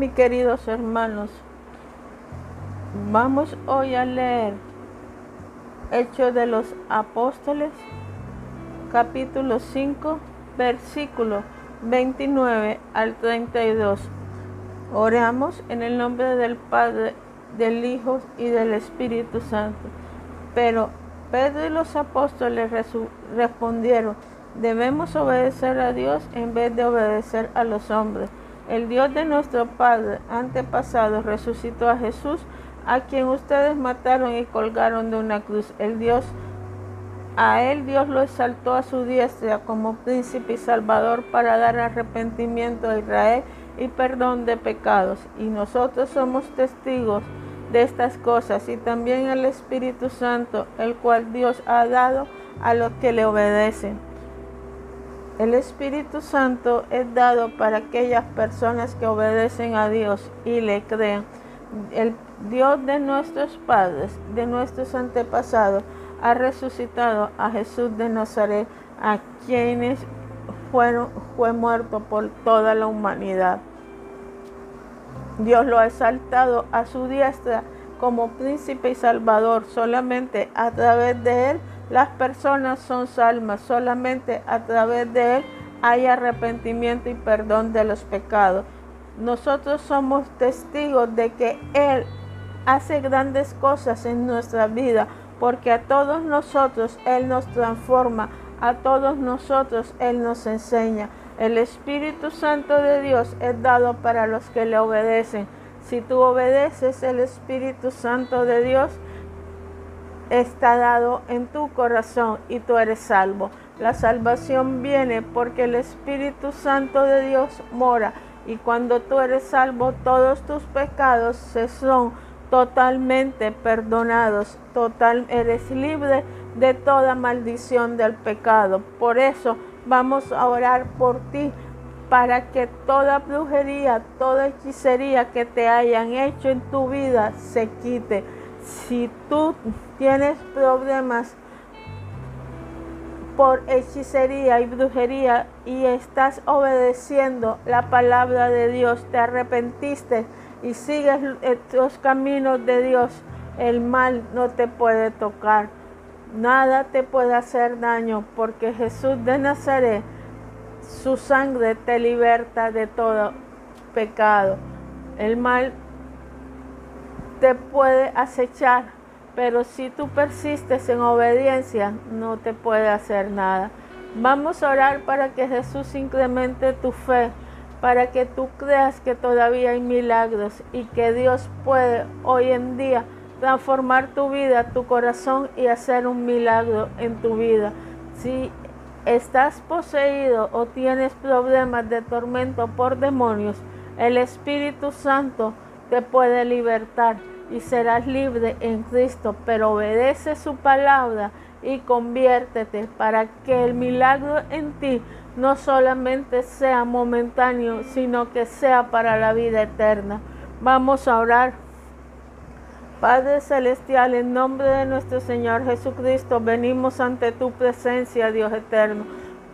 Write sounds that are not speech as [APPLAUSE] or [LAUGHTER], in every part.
mis queridos hermanos, vamos hoy a leer Hechos de los Apóstoles, capítulo 5, versículo 29 al 32. Oramos en el nombre del Padre, del Hijo y del Espíritu Santo. Pero Pedro y los apóstoles respondieron, debemos obedecer a Dios en vez de obedecer a los hombres. El Dios de nuestro Padre antepasado resucitó a Jesús, a quien ustedes mataron y colgaron de una cruz. El Dios, a él Dios lo exaltó a su diestra como príncipe y salvador para dar arrepentimiento a Israel y perdón de pecados. Y nosotros somos testigos de estas cosas y también el Espíritu Santo, el cual Dios ha dado a los que le obedecen. El Espíritu Santo es dado para aquellas personas que obedecen a Dios y le creen. El Dios de nuestros padres, de nuestros antepasados, ha resucitado a Jesús de Nazaret, a quienes fueron, fue muerto por toda la humanidad. Dios lo ha exaltado a su diestra como príncipe y salvador. Solamente a través de él las personas son salvas solamente a través de Él hay arrepentimiento y perdón de los pecados. Nosotros somos testigos de que Él hace grandes cosas en nuestra vida, porque a todos nosotros Él nos transforma, a todos nosotros Él nos enseña. El Espíritu Santo de Dios es dado para los que le obedecen. Si tú obedeces el Espíritu Santo de Dios, está dado en tu corazón y tú eres salvo. La salvación viene porque el Espíritu Santo de Dios mora y cuando tú eres salvo todos tus pecados se son totalmente perdonados. Total eres libre de toda maldición del pecado. Por eso vamos a orar por ti para que toda brujería, toda hechicería que te hayan hecho en tu vida se quite si tú tienes problemas por hechicería y brujería y estás obedeciendo la palabra de Dios, te arrepentiste y sigues los caminos de Dios, el mal no te puede tocar. Nada te puede hacer daño porque Jesús de Nazaret, su sangre te liberta de todo pecado. El mal te puede acechar, pero si tú persistes en obediencia, no te puede hacer nada. Vamos a orar para que Jesús incremente tu fe, para que tú creas que todavía hay milagros y que Dios puede hoy en día transformar tu vida, tu corazón y hacer un milagro en tu vida. Si estás poseído o tienes problemas de tormento por demonios, el Espíritu Santo te puede libertar y serás libre en Cristo, pero obedece su palabra y conviértete para que el milagro en ti no solamente sea momentáneo, sino que sea para la vida eterna. Vamos a orar. Padre Celestial, en nombre de nuestro Señor Jesucristo, venimos ante tu presencia, Dios eterno.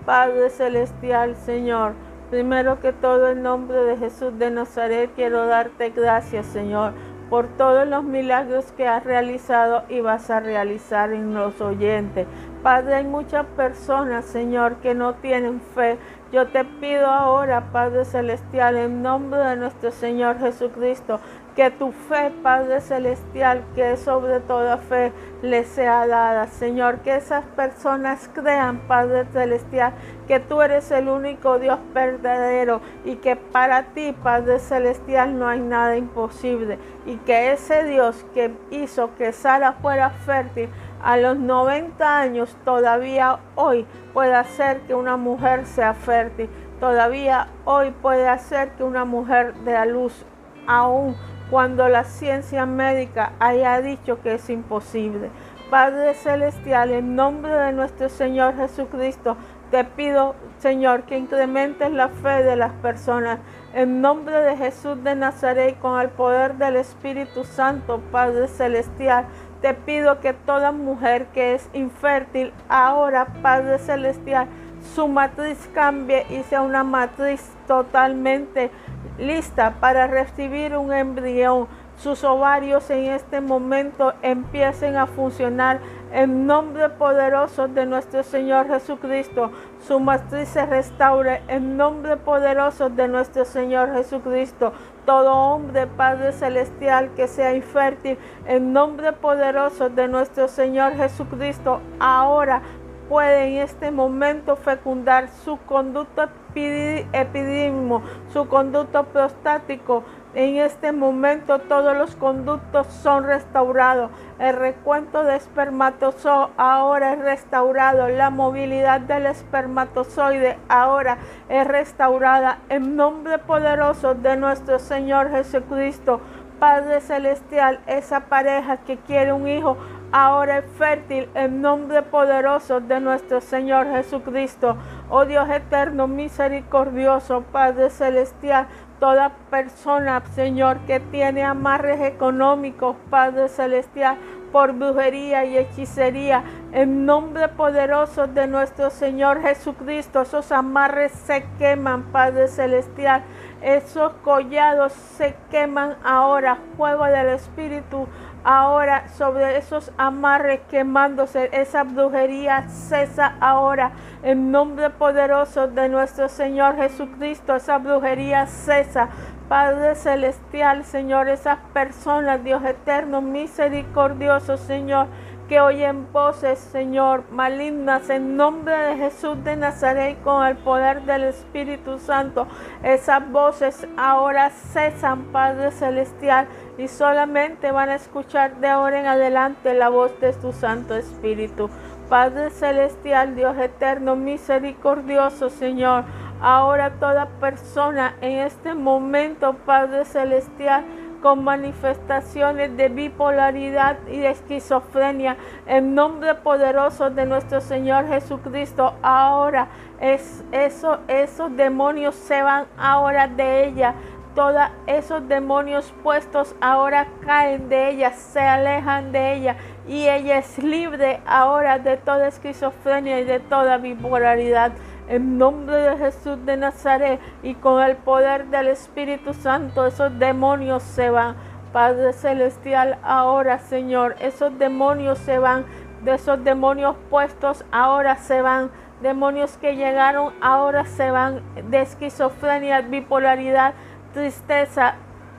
Padre Celestial, Señor, primero que todo en nombre de Jesús de Nazaret, quiero darte gracias, Señor por todos los milagros que has realizado y vas a realizar en los oyentes. Padre, hay muchas personas, Señor, que no tienen fe. Yo te pido ahora, Padre Celestial, en nombre de nuestro Señor Jesucristo, que tu fe, Padre Celestial, que es sobre toda fe, les sea dada. Señor, que esas personas crean, Padre Celestial, que tú eres el único Dios verdadero y que para ti, Padre Celestial, no hay nada imposible. Y que ese Dios que hizo que Sara fuera fértil a los 90 años, todavía hoy puede hacer que una mujer sea fértil. Todavía hoy puede hacer que una mujer dé a luz aún cuando la ciencia médica haya dicho que es imposible. Padre Celestial, en nombre de nuestro Señor Jesucristo, te pido, Señor, que incrementes la fe de las personas. En nombre de Jesús de Nazaret, con el poder del Espíritu Santo, Padre Celestial, te pido que toda mujer que es infértil, ahora, Padre Celestial, su matriz cambie y sea una matriz totalmente lista para recibir un embrión. Sus ovarios en este momento empiecen a funcionar en nombre poderoso de nuestro Señor Jesucristo. Su matriz se restaure en nombre poderoso de nuestro Señor Jesucristo. Todo hombre, Padre Celestial, que sea infértil, en nombre poderoso de nuestro Señor Jesucristo, ahora puede en este momento fecundar su conducto epidímico, su conducto prostático. En este momento todos los conductos son restaurados. El recuento de espermatozoides ahora es restaurado. La movilidad del espermatozoide ahora es restaurada. En nombre poderoso de nuestro Señor Jesucristo. Padre Celestial, esa pareja que quiere un hijo ahora es fértil en nombre poderoso de nuestro Señor Jesucristo. Oh Dios eterno, misericordioso, Padre Celestial, toda persona, Señor, que tiene amarres económicos, Padre Celestial, por brujería y hechicería, en nombre poderoso de nuestro Señor Jesucristo, esos amarres se queman, Padre Celestial, esos collados se queman ahora, fuego del Espíritu ahora sobre esos amarres quemándose, esa brujería cesa ahora en nombre poderoso de nuestro Señor Jesucristo, esa brujería cesa. Padre Celestial, Señor, esas personas, Dios eterno, misericordioso, Señor, que oyen voces, Señor, malignas en nombre de Jesús de Nazaret con el poder del Espíritu Santo. Esas voces ahora cesan, Padre Celestial, y solamente van a escuchar de ahora en adelante la voz de tu Santo Espíritu. Padre Celestial, Dios eterno, misericordioso, Señor. Ahora toda persona en este momento, Padre Celestial, con manifestaciones de bipolaridad y de esquizofrenia. En nombre poderoso de nuestro Señor Jesucristo, ahora es eso, esos demonios se van ahora de ella. Todos esos demonios puestos ahora caen de ella, se alejan de ella y ella es libre ahora de toda esquizofrenia y de toda bipolaridad. En nombre de Jesús de Nazaret y con el poder del Espíritu Santo, esos demonios se van. Padre Celestial, ahora Señor, esos demonios se van. De esos demonios puestos, ahora se van. Demonios que llegaron, ahora se van. De esquizofrenia, bipolaridad, tristeza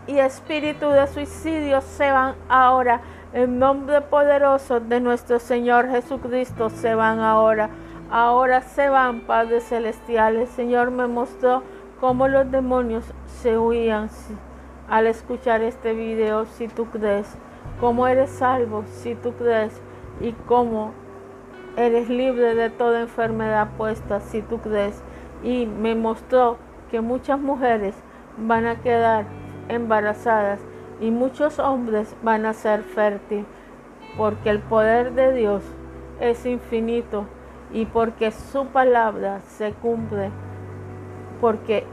y espíritu de suicidio se van ahora. En nombre poderoso de nuestro Señor Jesucristo se van ahora. Ahora se van, Padre Celestial. El Señor me mostró cómo los demonios se huían al escuchar este video, si tú crees. Cómo eres salvo, si tú crees. Y cómo eres libre de toda enfermedad puesta, si tú crees. Y me mostró que muchas mujeres van a quedar embarazadas y muchos hombres van a ser fértiles, porque el poder de Dios es infinito y porque su palabra se cumple, porque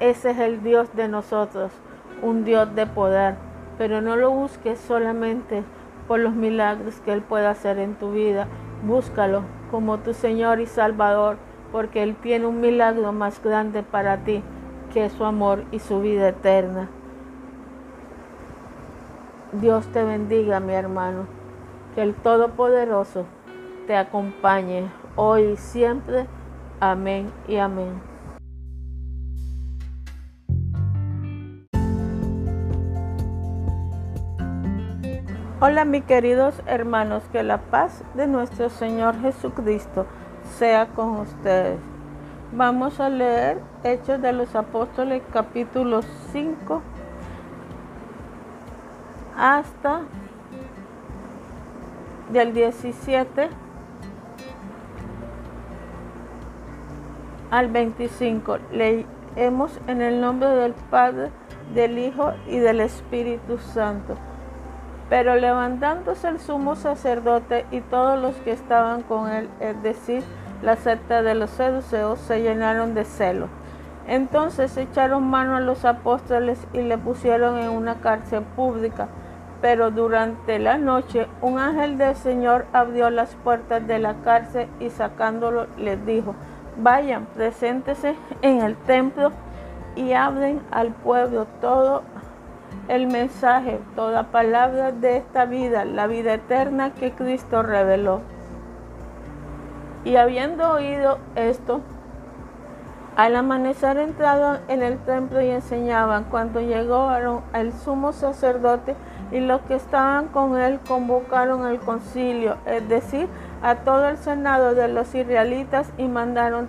ese es el Dios de nosotros, un Dios de poder. Pero no lo busques solamente por los milagros que Él puede hacer en tu vida, búscalo como tu Señor y Salvador, porque Él tiene un milagro más grande para ti, que su amor y su vida eterna. Dios te bendiga, mi hermano, que el Todopoderoso te acompañe hoy y siempre. Amén y amén. Hola mis queridos hermanos, que la paz de nuestro Señor Jesucristo sea con ustedes. Vamos a leer Hechos de los Apóstoles capítulo 5 hasta del 17 al 25. Leemos en el nombre del Padre, del Hijo y del Espíritu Santo. Pero levantándose el sumo sacerdote y todos los que estaban con él, es decir, la secta de los seduceos, se llenaron de celo. Entonces echaron mano a los apóstoles y le pusieron en una cárcel pública. Pero durante la noche un ángel del Señor abrió las puertas de la cárcel y sacándolo les dijo, vayan, preséntese en el templo y abren al pueblo todo el mensaje, toda palabra de esta vida, la vida eterna que Cristo reveló. Y habiendo oído esto, al amanecer entraron en el templo y enseñaban. Cuando llegaron al sumo sacerdote y los que estaban con él convocaron el concilio, es decir, a todo el senado de los israelitas y mandaron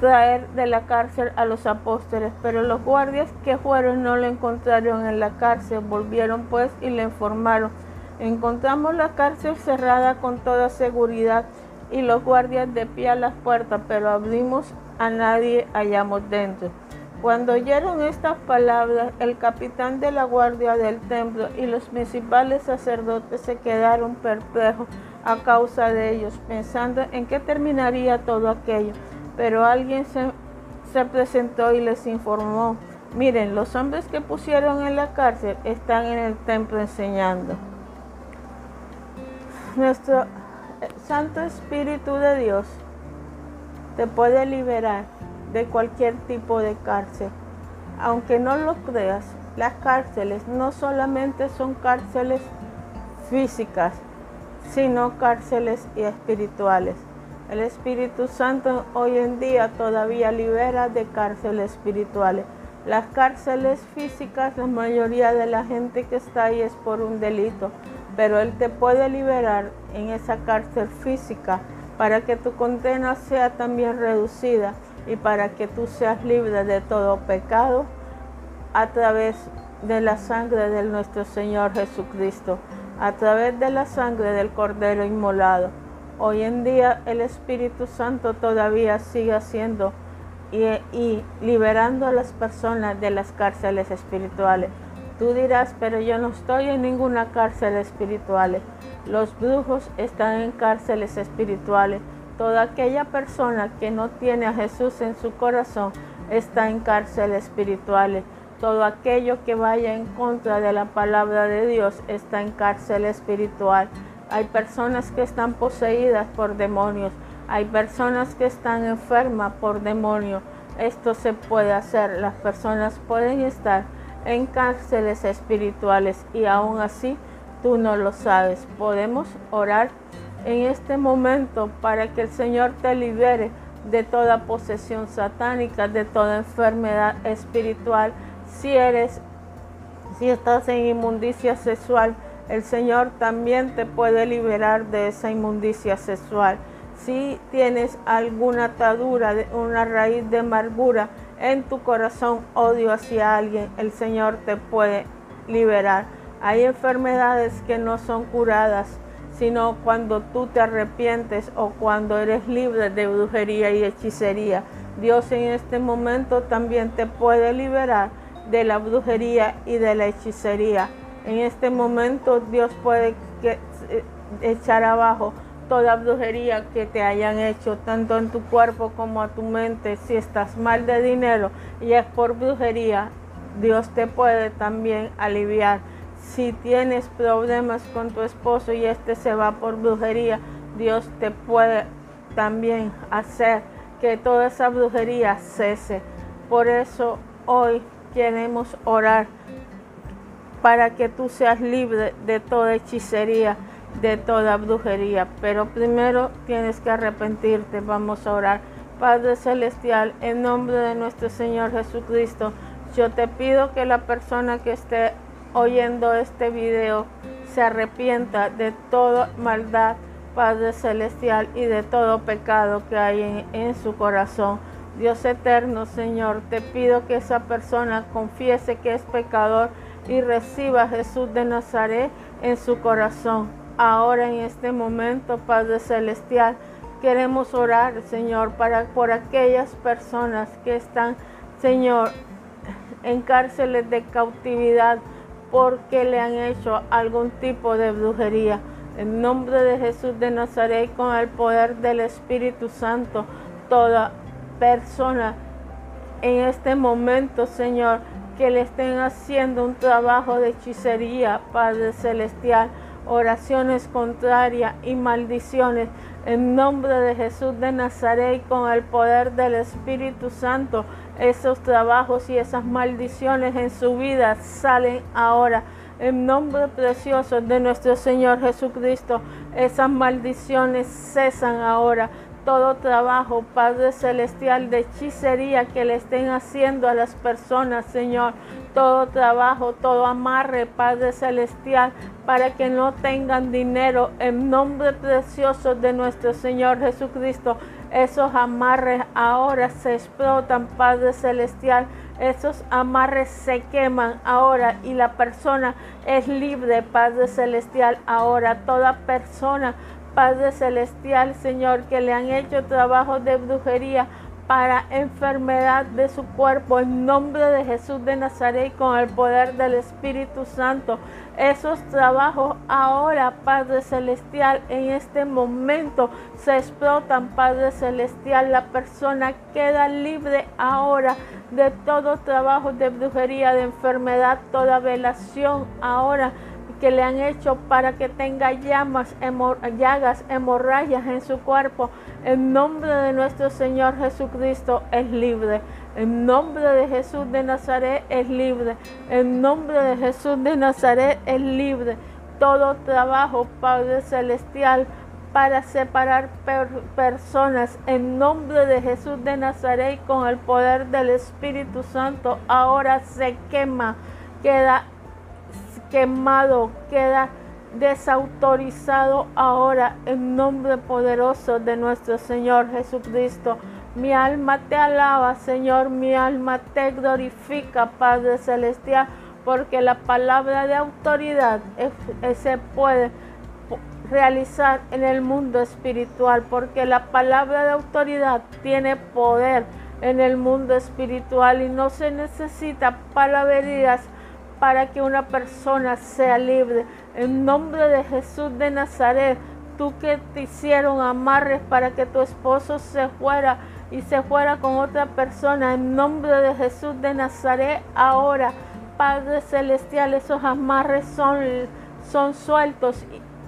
traer de la cárcel a los apóstoles. Pero los guardias que fueron no le encontraron en la cárcel, volvieron pues y le informaron. Encontramos la cárcel cerrada con toda seguridad y los guardias de pie a las puertas, pero abrimos a nadie hallamos dentro. Cuando oyeron estas palabras, el capitán de la guardia del templo y los principales sacerdotes se quedaron perplejos a causa de ellos, pensando en qué terminaría todo aquello. Pero alguien se, se presentó y les informó, miren, los hombres que pusieron en la cárcel están en el templo enseñando. Nuestro Santo Espíritu de Dios te puede liberar de cualquier tipo de cárcel. Aunque no lo creas, las cárceles no solamente son cárceles físicas, sino cárceles espirituales. El Espíritu Santo hoy en día todavía libera de cárceles espirituales. Las cárceles físicas, la mayoría de la gente que está ahí es por un delito, pero Él te puede liberar en esa cárcel física para que tu condena sea también reducida y para que tú seas libre de todo pecado a través de la sangre de nuestro Señor Jesucristo, a través de la sangre del Cordero inmolado. Hoy en día el Espíritu Santo todavía sigue haciendo y, liberando a las personas de las cárceles espirituales. Tú dirás, pero yo no estoy en ninguna cárcel espiritual. Los brujos están en cárceles espirituales. Toda aquella persona que no tiene a Jesús en su corazón está en cárceles espirituales. Todo aquello que vaya en contra de la palabra de Dios está en cárcel espiritual. Hay personas que están poseídas por demonios. Hay personas que están enfermas por demonios. Esto se puede hacer. Las personas pueden estar en cárceles espirituales y aún así tú no lo sabes. Podemos orar en este momento para que el Señor te libere de toda posesión satánica, de toda enfermedad espiritual. Si eres, si estás en inmundicia sexual, el Señor también te puede liberar de esa inmundicia sexual. Si tienes alguna atadura, una raíz de amargura en tu corazón, odio hacia alguien, el Señor te puede liberar. Hay enfermedades que no son curadas, sino cuando tú te arrepientes o cuando eres libre de brujería y hechicería. Dios en este momento también te puede liberar de la brujería y de la hechicería. En este momento Dios puede eh, echar abajo toda brujería que te hayan hecho, tanto en tu cuerpo como a tu mente. Si estás mal de dinero y es por brujería, Dios te puede también aliviar si tienes problemas con tu esposo y este se va por brujería, Dios te puede también hacer que toda esa brujería cese. Por eso hoy queremos orar para que tú seas libre de toda hechicería, de toda brujería. Pero primero tienes que arrepentirte. Vamos a orar. Padre Celestial, en nombre de nuestro Señor Jesucristo, yo te pido que la persona que esté oyendo este video se arrepienta de toda maldad, Padre Celestial, y de todo pecado que hay en, su corazón. Dios eterno, Señor, te pido que esa persona confiese que es pecador y reciba a Jesús de Nazaret en su corazón. Ahora en este momento, Padre Celestial, queremos orar, Señor, para por aquellas personas que están, Señor, en cárceles de cautividad porque le han hecho algún tipo de brujería. En nombre de Jesús de Nazaret, con el poder del Espíritu Santo, toda persona en este momento, Señor, que le estén haciendo un trabajo de hechicería, Padre Celestial, oraciones contrarias y maldiciones, En nombre de Jesús de Nazaret y con el poder del Espíritu Santo, esos trabajos y esas maldiciones en su vida salen ahora. En nombre precioso de nuestro Señor Jesucristo, esas maldiciones cesan ahora todo trabajo, Padre Celestial, de hechicería que le estén haciendo a las personas, Señor. Todo trabajo, todo amarre, Padre Celestial, para que no tengan dinero. En nombre precioso de nuestro Señor Jesucristo, esos amarres ahora se explotan, Padre Celestial. Esos amarres se queman ahora y la persona es libre, Padre Celestial. Ahora toda persona Padre Celestial, Señor, que le han hecho trabajos de brujería para enfermedad de su cuerpo, en nombre de Jesús de Nazaret, con el poder del Espíritu Santo. Esos trabajos ahora, Padre Celestial, en este momento se explotan, Padre Celestial. La persona queda libre ahora de todo trabajo de brujería, de enfermedad, toda velación ahora que le han hecho para que tenga llamas, llagas, hemorragias en su cuerpo. En nombre de nuestro Señor Jesucristo es libre. En nombre de Jesús de Nazaret es libre. En nombre de Jesús de Nazaret es libre. Todo trabajo, Padre Celestial, para separar personas en nombre de Jesús de Nazaret con el poder del Espíritu Santo ahora se quema, queda quemado, queda desautorizado ahora en nombre poderoso de nuestro Señor Jesucristo. Mi alma te alaba, Señor, mi alma te glorifica, Padre Celestial, porque la palabra de autoridad se puede realizar en el mundo espiritual, porque la palabra de autoridad tiene poder en el mundo espiritual y no se necesita palabrerías para que una persona sea libre. En nombre de Jesús de Nazaret, tú que te hicieron amarres para que tu esposo se fuera y se fuera con otra persona, en nombre de Jesús de Nazaret, ahora, Padre Celestial, esos amarres son, son sueltos.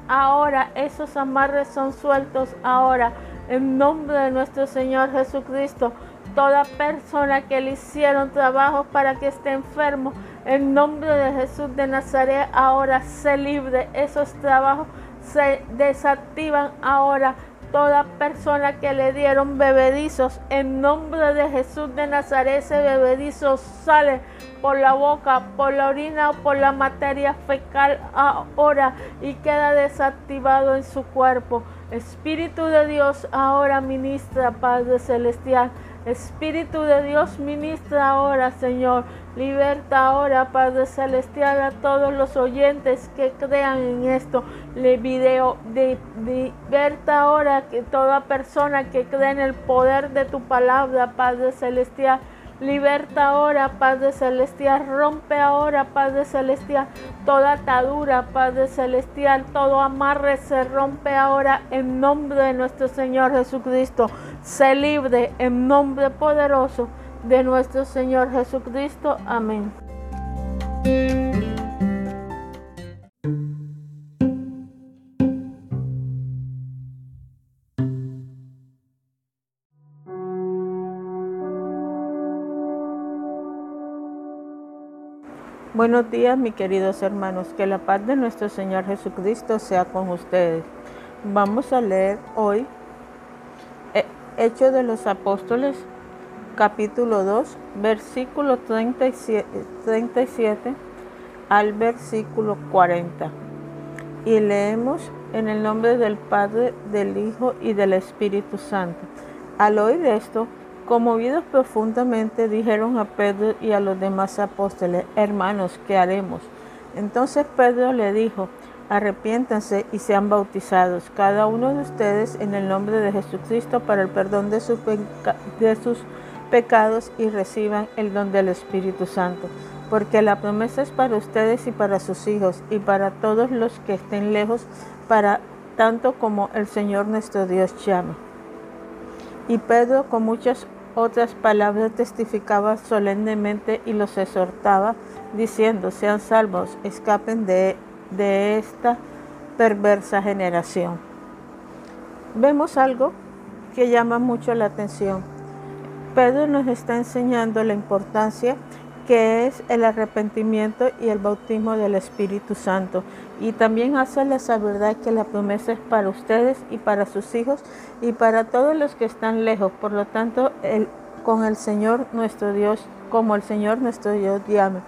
Ahora, esos amarres son sueltos ahora. En nombre de nuestro Señor Jesucristo, toda persona que le hicieron trabajo para que esté enfermo, en nombre de Jesús de Nazaret, ahora se libre. Esos trabajos se desactivan ahora. Toda persona que le dieron bebedizos, en nombre de Jesús de Nazaret, ese bebedizo sale por la boca, por la orina o por la materia fecal ahora y queda desactivado en su cuerpo. Espíritu de Dios, ahora ministra, Padre Celestial. Espíritu de Dios, ministra ahora, Señor. Liberta ahora, Padre Celestial, a todos los oyentes que crean en esto. Le video, de, liberta ahora que toda persona que cree en el poder de tu palabra, Padre Celestial. Liberta ahora, Padre Celestial. Rompe ahora, Padre Celestial, toda atadura, Padre Celestial. Todo amarre se rompe ahora en nombre de nuestro Señor Jesucristo. Se libre en nombre poderoso de nuestro Señor Jesucristo. Amén. Buenos días, mis queridos hermanos. Que la paz de nuestro Señor Jesucristo sea con ustedes. Vamos a leer hoy eh, Hechos de los Apóstoles, capítulo 2, versículo 37, 37 al versículo 40. Y leemos en el nombre del Padre, del Hijo y del Espíritu Santo. Al oír esto, conmovidos profundamente, dijeron a Pedro y a los demás apóstoles, hermanos, ¿qué haremos? Entonces Pedro le dijo, arrepiéntanse y sean bautizados, cada uno de ustedes en el nombre de Jesucristo para el perdón de, sus, pecados y reciban el don del Espíritu Santo, porque la promesa es para ustedes y para sus hijos y para todos los que estén lejos, para tanto como el Señor nuestro Dios llama. Y Pedro con muchas otras palabras testificaba solemnemente y los exhortaba, diciendo, sean salvos, escapen de, de esta perversa generación. vemos algo que llama mucho la atención. Pedro nos está enseñando la importancia que es el arrepentimiento y el bautismo del Espíritu Santo. Y también hace la sabiduría que la promesa es para ustedes y para sus hijos y para todos los que están lejos. Por lo tanto, con el Señor nuestro Dios, como el Señor nuestro Dios llame.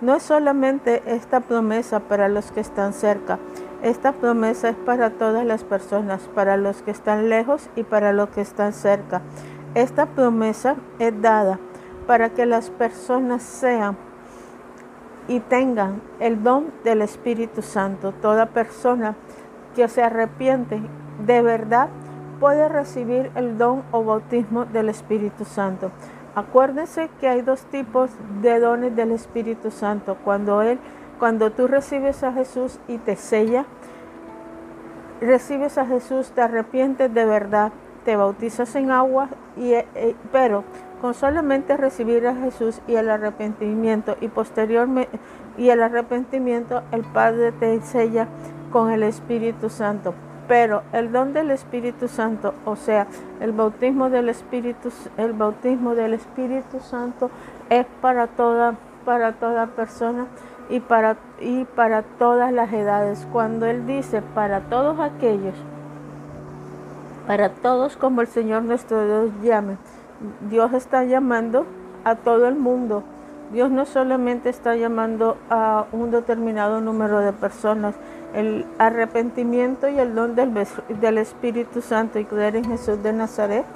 No es solamente esta promesa para los que están cerca, esta promesa es para todas las personas, para los que están lejos y para los que están cerca. Esta promesa es dada para que las personas sean y tengan el don del Espíritu Santo. Toda persona que se arrepiente de verdad puede recibir el don o bautismo del Espíritu Santo. Acuérdense que hay dos tipos de dones del Espíritu Santo. Cuando él, cuando tú recibes a Jesús y te sella, recibes a Jesús, te arrepientes de verdad, te bautizas en agua, y, eh, pero con solamente recibir a Jesús y el arrepentimiento y posteriormente y el arrepentimiento el Padre te sella con el Espíritu Santo. Pero el don del Espíritu Santo, o sea, el bautismo del Espíritu, el bautismo del Espíritu Santo es para toda, para toda persona y para, y para todas las edades. Cuando Él dice para todos aquellos, para todos como el Señor nuestro Dios llame, Dios está llamando a todo el mundo. Dios no solamente está llamando a un determinado número de personas. El arrepentimiento y el don del, Espíritu Santo y creer en Jesús de Nazaret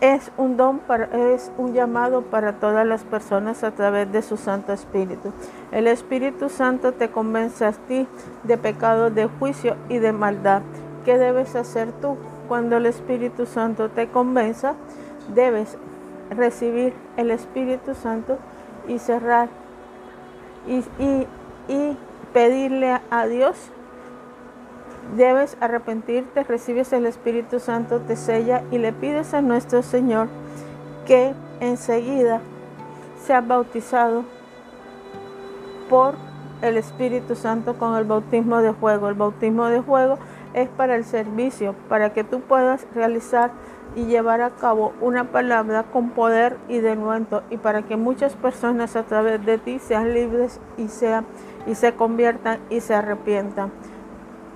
es un don para, es un llamado para todas las personas a través de su Santo Espíritu. El Espíritu Santo te convence a ti de pecado, de juicio y de maldad. ¿Qué debes hacer tú cuando el Espíritu Santo te convenza? Debes recibir el Espíritu Santo y cerrar y, pedirle a Dios. Debes arrepentirte, recibes el Espíritu Santo, te sella y le pides a nuestro Señor que enseguida sea bautizado por el Espíritu Santo con el bautismo de fuego. El bautismo de fuego es para el servicio, para que tú puedas realizar y llevar a cabo una palabra con poder y denuento y para que muchas personas a través de ti sean libres y, y se conviertan y se arrepientan.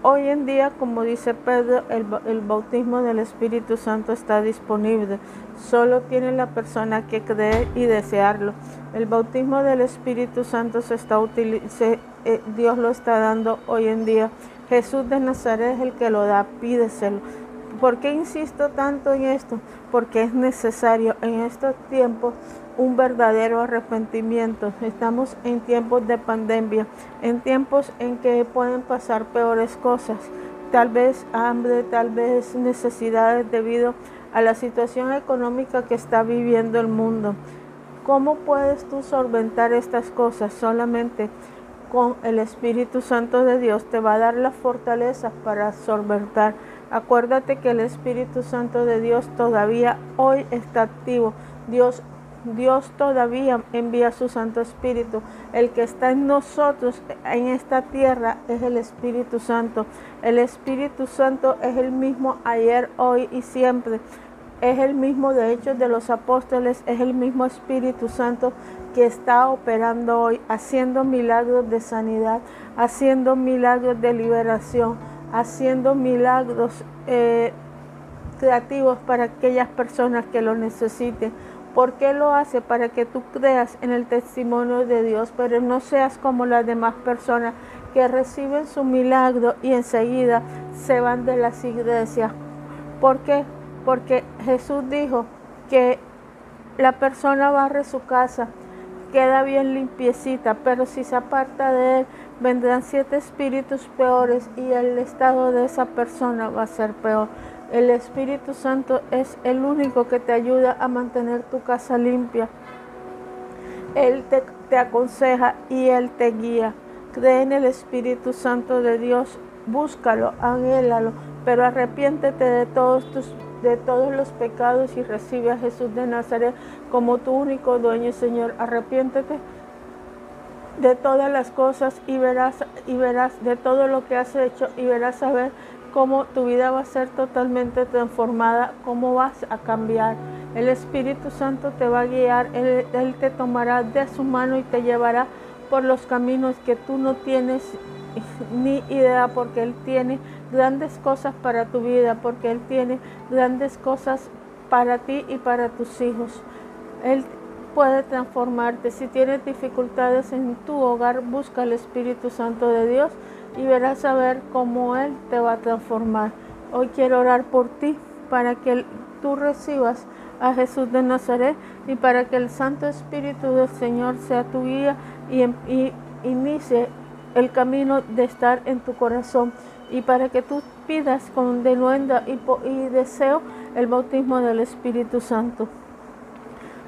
Hoy en día, como dice Pedro, el, bautismo del Espíritu Santo está disponible. Solo tiene la persona que creer y desearlo. El bautismo del Espíritu Santo se está eh, Dios lo está dando hoy en día. Jesús de Nazaret es el que lo da, pídeselo. ¿Por qué insisto tanto en esto? Porque es necesario en estos tiempos un verdadero arrepentimiento. Estamos en tiempos de pandemia, en tiempos en que pueden pasar peores cosas, tal vez hambre, tal vez necesidades debido a la situación económica que está viviendo el mundo. ¿Cómo puedes tú solventar estas cosas? Solamente con el Espíritu Santo de Dios te va a dar la fortaleza para solventar Acuérdate que el Espíritu Santo de Dios todavía hoy está activo. Dios Dios todavía envía su Santo Espíritu. El que está en nosotros, en esta tierra, es el Espíritu Santo. El Espíritu Santo es el mismo ayer, hoy y siempre. Es el mismo de Hechos de los Apóstoles, es el mismo Espíritu Santo que está operando hoy, haciendo milagros de sanidad, haciendo milagros de liberación haciendo milagros eh, creativos para aquellas personas que lo necesiten. ¿Por qué lo hace? Para que tú creas en el testimonio de Dios, pero no seas como las demás personas que reciben su milagro y enseguida se van de las iglesias. ¿Por qué? Porque Jesús dijo que la persona barre su casa, queda bien limpiecita, pero si se aparta de él, vendrán siete espíritus peores y el estado de esa persona va a ser peor. El Espíritu Santo es el único que te ayuda a mantener tu casa limpia. Él te, aconseja y Él te guía. Cree en el Espíritu Santo de Dios, búscalo, anhélalo, pero arrepiéntete de todos tus de todos los pecados y recibe a Jesús de Nazaret como tu único dueño, Señor. Arrepiéntete de todas las cosas y verás y verás de todo lo que has hecho y verás a ver cómo tu vida va a ser totalmente transformada, cómo vas a cambiar. El Espíritu Santo te va a guiar, Él, Él te tomará de su mano y te llevará por los caminos que tú no tienes [LAUGHS] ni idea porque Él tiene grandes cosas para tu vida, porque Él tiene grandes cosas para ti y para tus hijos. Él puede transformarte. Si tienes dificultades en tu hogar, busca el Espíritu Santo de Dios y verás a cómo Él te va a transformar. Hoy quiero orar por ti para que tú recibas a Jesús de Nazaret y para que el Santo Espíritu del Señor sea tu guía y, y inicie el camino de estar en tu corazón y para que tú pidas con denuenda y, y deseo el bautismo del Espíritu Santo.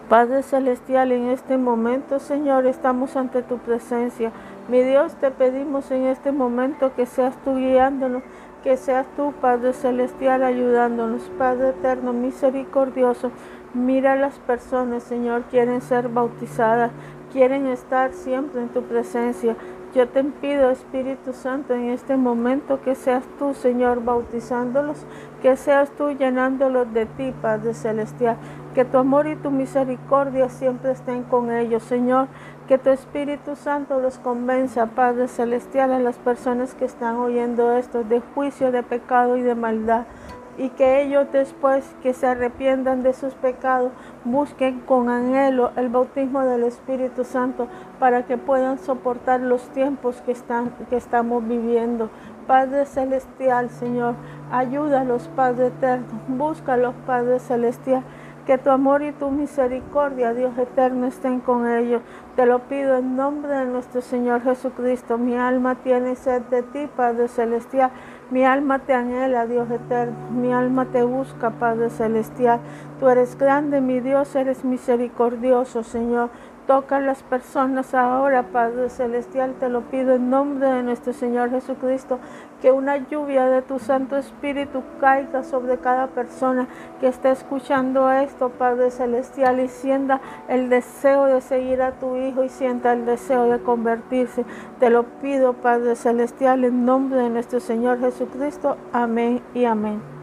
Padre Celestial, en este momento, Señor, estamos ante tu presencia. Mi Dios, te pedimos en este momento que seas tú guiándonos, que seas tú, Padre Celestial, ayudándonos. Padre Eterno, misericordioso, mira a las personas, Señor, quieren ser bautizadas, quieren estar siempre en tu presencia. Yo te pido, Espíritu Santo, en este momento que seas tú, Señor, bautizándolos, que seas tú llenándolos de ti, Padre Celestial. Que tu amor y tu misericordia siempre estén con ellos, Señor. Que tu Espíritu Santo los convenza, Padre Celestial, a las personas que están oyendo esto, de juicio, de pecado y de maldad y que ellos después que se arrepientan de sus pecados busquen con anhelo el bautismo del Espíritu Santo para que puedan soportar los tiempos que, están, que estamos viviendo. Padre Celestial, Señor, ayúdalos, Padre Eterno, búscalos, Padre Celestial. Que tu amor y tu misericordia, Dios eterno, estén con ellos. Te lo pido en nombre de nuestro Señor Jesucristo. Mi alma tiene sed de ti, Padre Celestial. Mi alma te anhela, Dios eterno. Mi alma te busca, Padre Celestial. Tú eres grande, mi Dios, eres misericordioso, Señor. Toca a las personas ahora, Padre Celestial, te lo pido en nombre de nuestro Señor Jesucristo, que una lluvia de tu Santo Espíritu caiga sobre cada persona que esté escuchando esto, Padre Celestial, y sienta el deseo de seguir a tu Hijo y sienta el deseo de convertirse. Te lo pido, Padre Celestial, en nombre de nuestro Señor Jesucristo. Amén y amén.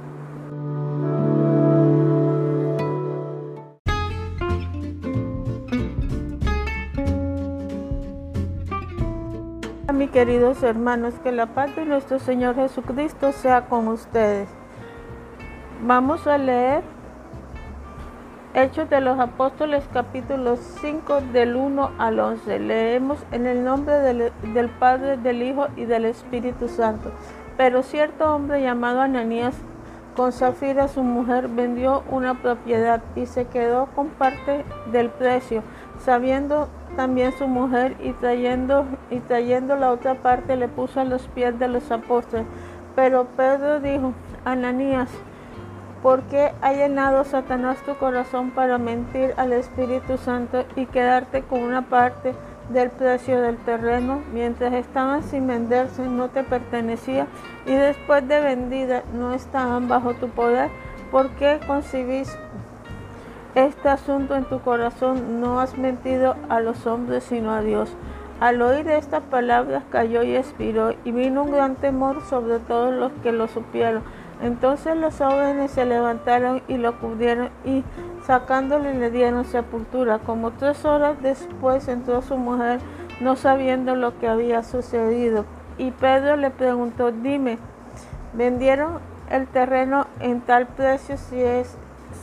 Queridos hermanos, que la paz de nuestro Señor Jesucristo sea con ustedes. Vamos a leer Hechos de los Apóstoles capítulo 5 del 1 al 11. Leemos en el nombre del, del Padre, del Hijo y del Espíritu Santo. Pero cierto hombre llamado Ananías, con Zafira su mujer, vendió una propiedad y se quedó con parte del precio, sabiendo también su mujer y trayendo, y trayendo la otra parte le puso a los pies de los apóstoles. Pero Pedro dijo, Ananías, ¿por qué ha llenado Satanás tu corazón para mentir al Espíritu Santo y quedarte con una parte del precio del terreno mientras estaban sin venderse no te pertenecía y después de vendida no estaban bajo tu poder? ¿Por qué concibís este asunto en tu corazón, no has mentido a los hombres sino a Dios. Al oír estas palabras cayó y expiró, y vino un gran temor sobre todos los que lo supieron. Entonces los jóvenes se levantaron y lo cubrieron y sacándole le dieron sepultura. Como tres horas después entró su mujer, no sabiendo lo que había sucedido. Y Pedro le preguntó, dime, ¿vendieron el terreno en tal precio si es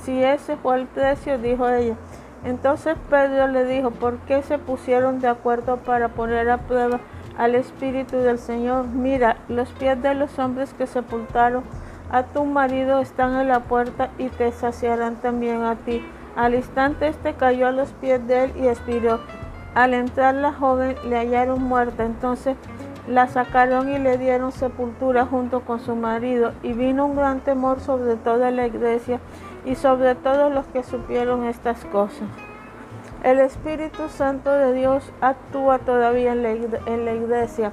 si ese fue el precio, dijo ella. Entonces Pedro le dijo, ¿por qué se pusieron de acuerdo para poner a prueba al Espíritu del Señor? Mira, los pies de los hombres que sepultaron a tu marido están en la puerta y te saciarán también a ti. Al instante este cayó a los pies de él y expiró. Al entrar la joven le hallaron muerta, entonces la sacaron y le dieron sepultura junto con su marido y vino un gran temor sobre toda la iglesia y sobre todo los que supieron estas cosas. El Espíritu Santo de Dios actúa todavía en la, iglesia.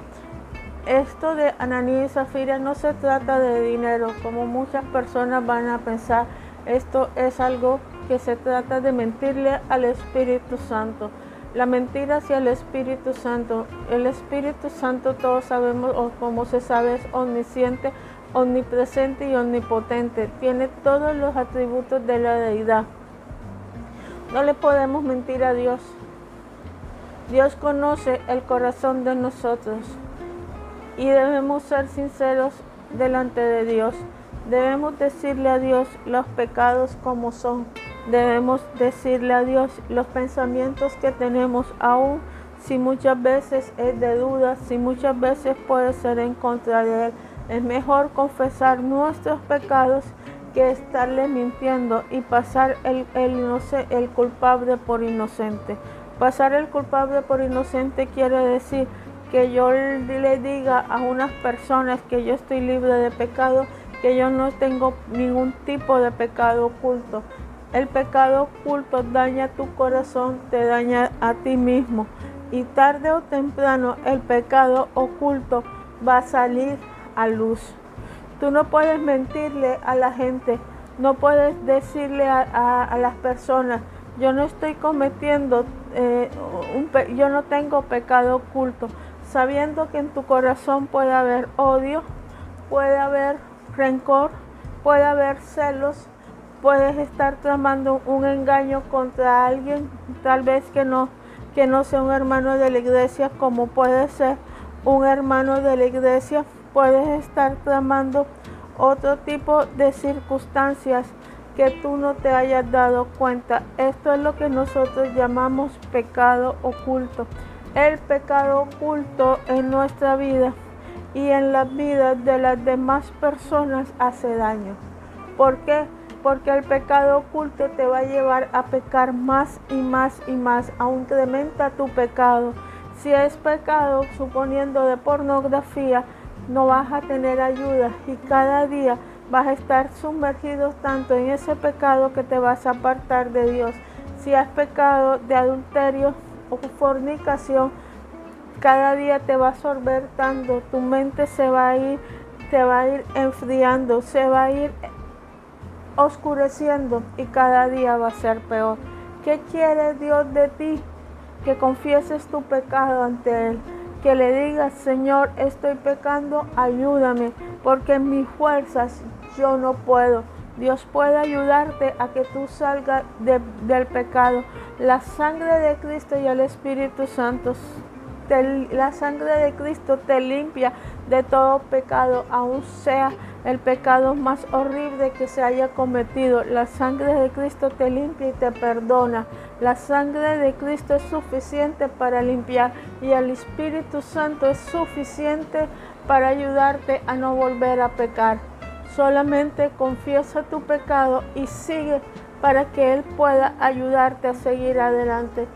Esto de Ananías y Zafira no se trata de dinero, como muchas personas van a pensar. Esto es algo que se trata de mentirle al Espíritu Santo. La mentira hacia el Espíritu Santo. El Espíritu Santo todos sabemos, o como se sabe, es omnisciente, omnipresente y omnipotente, tiene todos los atributos de la deidad. No le podemos mentir a Dios. Dios conoce el corazón de nosotros y debemos ser sinceros delante de Dios. Debemos decirle a Dios los pecados como son. Debemos decirle a Dios los pensamientos que tenemos aún si muchas veces es de duda, si muchas veces puede ser en contra de Él. Es mejor confesar nuestros pecados que estarle mintiendo y pasar el, el, el culpable por inocente. Pasar el culpable por inocente quiere decir que yo le diga a unas personas que yo estoy libre de pecado, que yo no tengo ningún tipo de pecado oculto. El pecado oculto daña tu corazón, te daña a ti mismo. Y tarde o temprano el pecado oculto va a salir a luz. Tú no puedes mentirle a la gente, no puedes decirle a, las personas, yo no estoy cometiendo, eh, yo no tengo pecado oculto, sabiendo que en tu corazón puede haber odio, puede haber rencor, puede haber celos, puedes estar tramando un engaño contra alguien, tal vez que no, que no sea un hermano de la iglesia, como puede ser un hermano de la iglesia puedes estar tramando otro tipo de circunstancias que tú no te hayas dado cuenta. Esto es lo que nosotros llamamos pecado oculto. El pecado oculto en nuestra vida y en la vida de las demás personas hace daño. ¿Por qué? Porque el pecado oculto te va a llevar a pecar más y más y más, aún incrementa tu pecado. Si es pecado, suponiendo de pornografía, no vas a tener ayuda y cada día vas a estar sumergido tanto en ese pecado que te vas a apartar de Dios. Si has pecado de adulterio o fornicación, cada día te va a absorber tanto, tu mente se va a ir, te va a ir enfriando, se va a ir oscureciendo y cada día va a ser peor. ¿Qué quiere Dios de ti? Que confieses tu pecado ante Él que le digas, Señor, estoy pecando, ayúdame, porque en mis fuerzas yo no puedo. Dios puede ayudarte a que tú salgas del pecado. La sangre de Cristo y el Espíritu Santo, la sangre de Cristo te limpia de todo pecado, aun sea el pecado más horrible que se haya cometido. La sangre de Cristo te limpia y te perdona. La sangre de Cristo es suficiente para limpiar y el Espíritu Santo es suficiente para ayudarte a no volver a pecar. Solamente confiesa tu pecado y sigue para que Él pueda ayudarte a seguir adelante.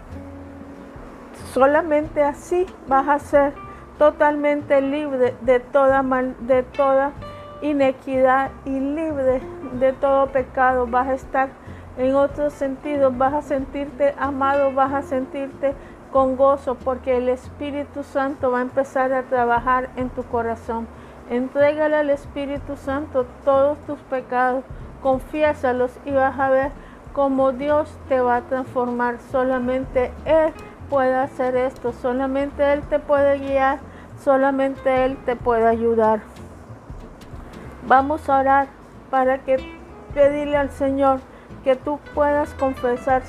Solamente así vas a ser totalmente libre de toda mal, de toda inequidad y libre de todo pecado. Vas a estar en otro sentido, vas a sentirte amado, vas a sentirte con gozo porque el Espíritu Santo va a empezar a trabajar en tu corazón. Entrégale al Espíritu Santo todos tus pecados, confiésalos y vas a ver cómo Dios te va a transformar. Solamente Él puede hacer esto, solamente Él te puede guiar, solamente Él te puede ayudar. Vamos a orar para que pedirle al Señor que tú puedas confesar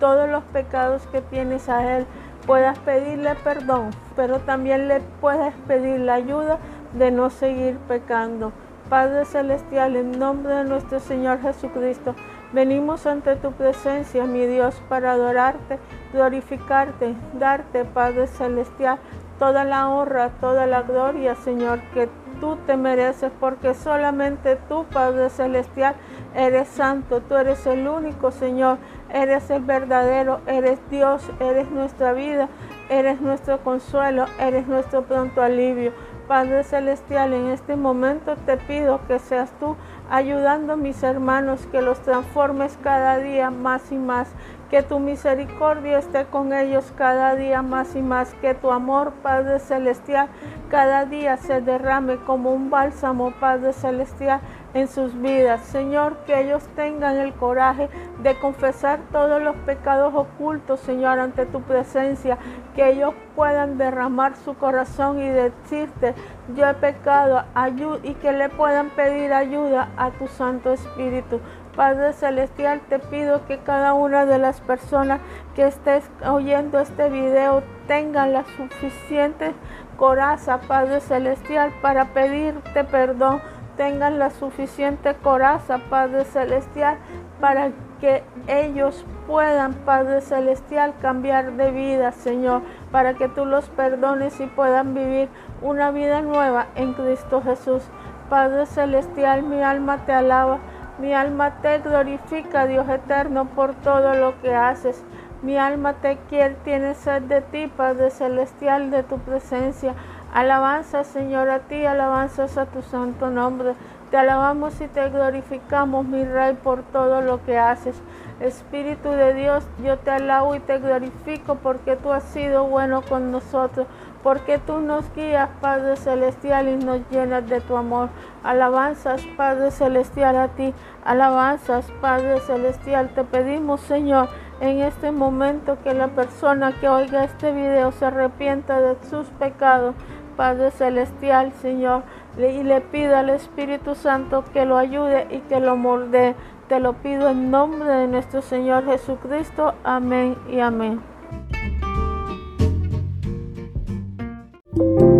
todos los pecados que tienes a Él, puedas pedirle perdón, pero también le puedes pedir la ayuda de no seguir pecando. Padre Celestial, en nombre de nuestro Señor Jesucristo, venimos ante tu presencia, mi Dios, para adorarte, glorificarte, darte, Padre Celestial, toda la honra, toda la gloria, Señor, que tú te mereces, porque solamente tú, Padre Celestial, eres santo, tú eres el único, Señor, eres el verdadero, eres Dios, eres nuestra vida, eres nuestro consuelo, eres nuestro pronto alivio. Padre Celestial, en este momento te pido que seas tú ayudando a mis hermanos, que los transformes cada día más y más, Que tu misericordia esté con ellos cada día más y más. Que tu amor, Padre Celestial, cada día se derrame como un bálsamo, Padre Celestial, en sus vidas. Señor, que ellos tengan el coraje de confesar todos los pecados ocultos, Señor, ante tu presencia. Que ellos puedan derramar su corazón y decirte, yo he pecado, y que le puedan pedir ayuda a tu Santo Espíritu. Padre Celestial, te pido que cada una de las personas que estés oyendo este video tengan la suficiente coraza, Padre Celestial, para pedirte perdón. Tengan la suficiente coraza, Padre Celestial, para que ellos puedan, Padre Celestial, cambiar de vida, Señor, para que tú los perdones y puedan vivir una vida nueva en Cristo Jesús. Padre Celestial, mi alma te alaba mi alma te glorifica, Dios eterno, por todo lo que haces. Mi alma te quiere, tiene sed de ti, Padre celestial, de tu presencia. Alabanza, Señor, a ti, alabanzas a tu santo nombre. Te alabamos y te glorificamos, mi Rey, por todo lo que haces. Espíritu de Dios, yo te alabo y te glorifico porque tú has sido bueno con nosotros porque tú nos guías, Padre Celestial, y nos llenas de tu amor. Alabanzas, Padre Celestial, a ti. Alabanzas, Padre Celestial. Te pedimos, Señor, en este momento que la persona que oiga este video se arrepienta de sus pecados, Padre Celestial, Señor, y le pida al Espíritu Santo que lo ayude y que lo moldee. Te lo pido en nombre de nuestro Señor Jesucristo. Amén y amén. Thank you.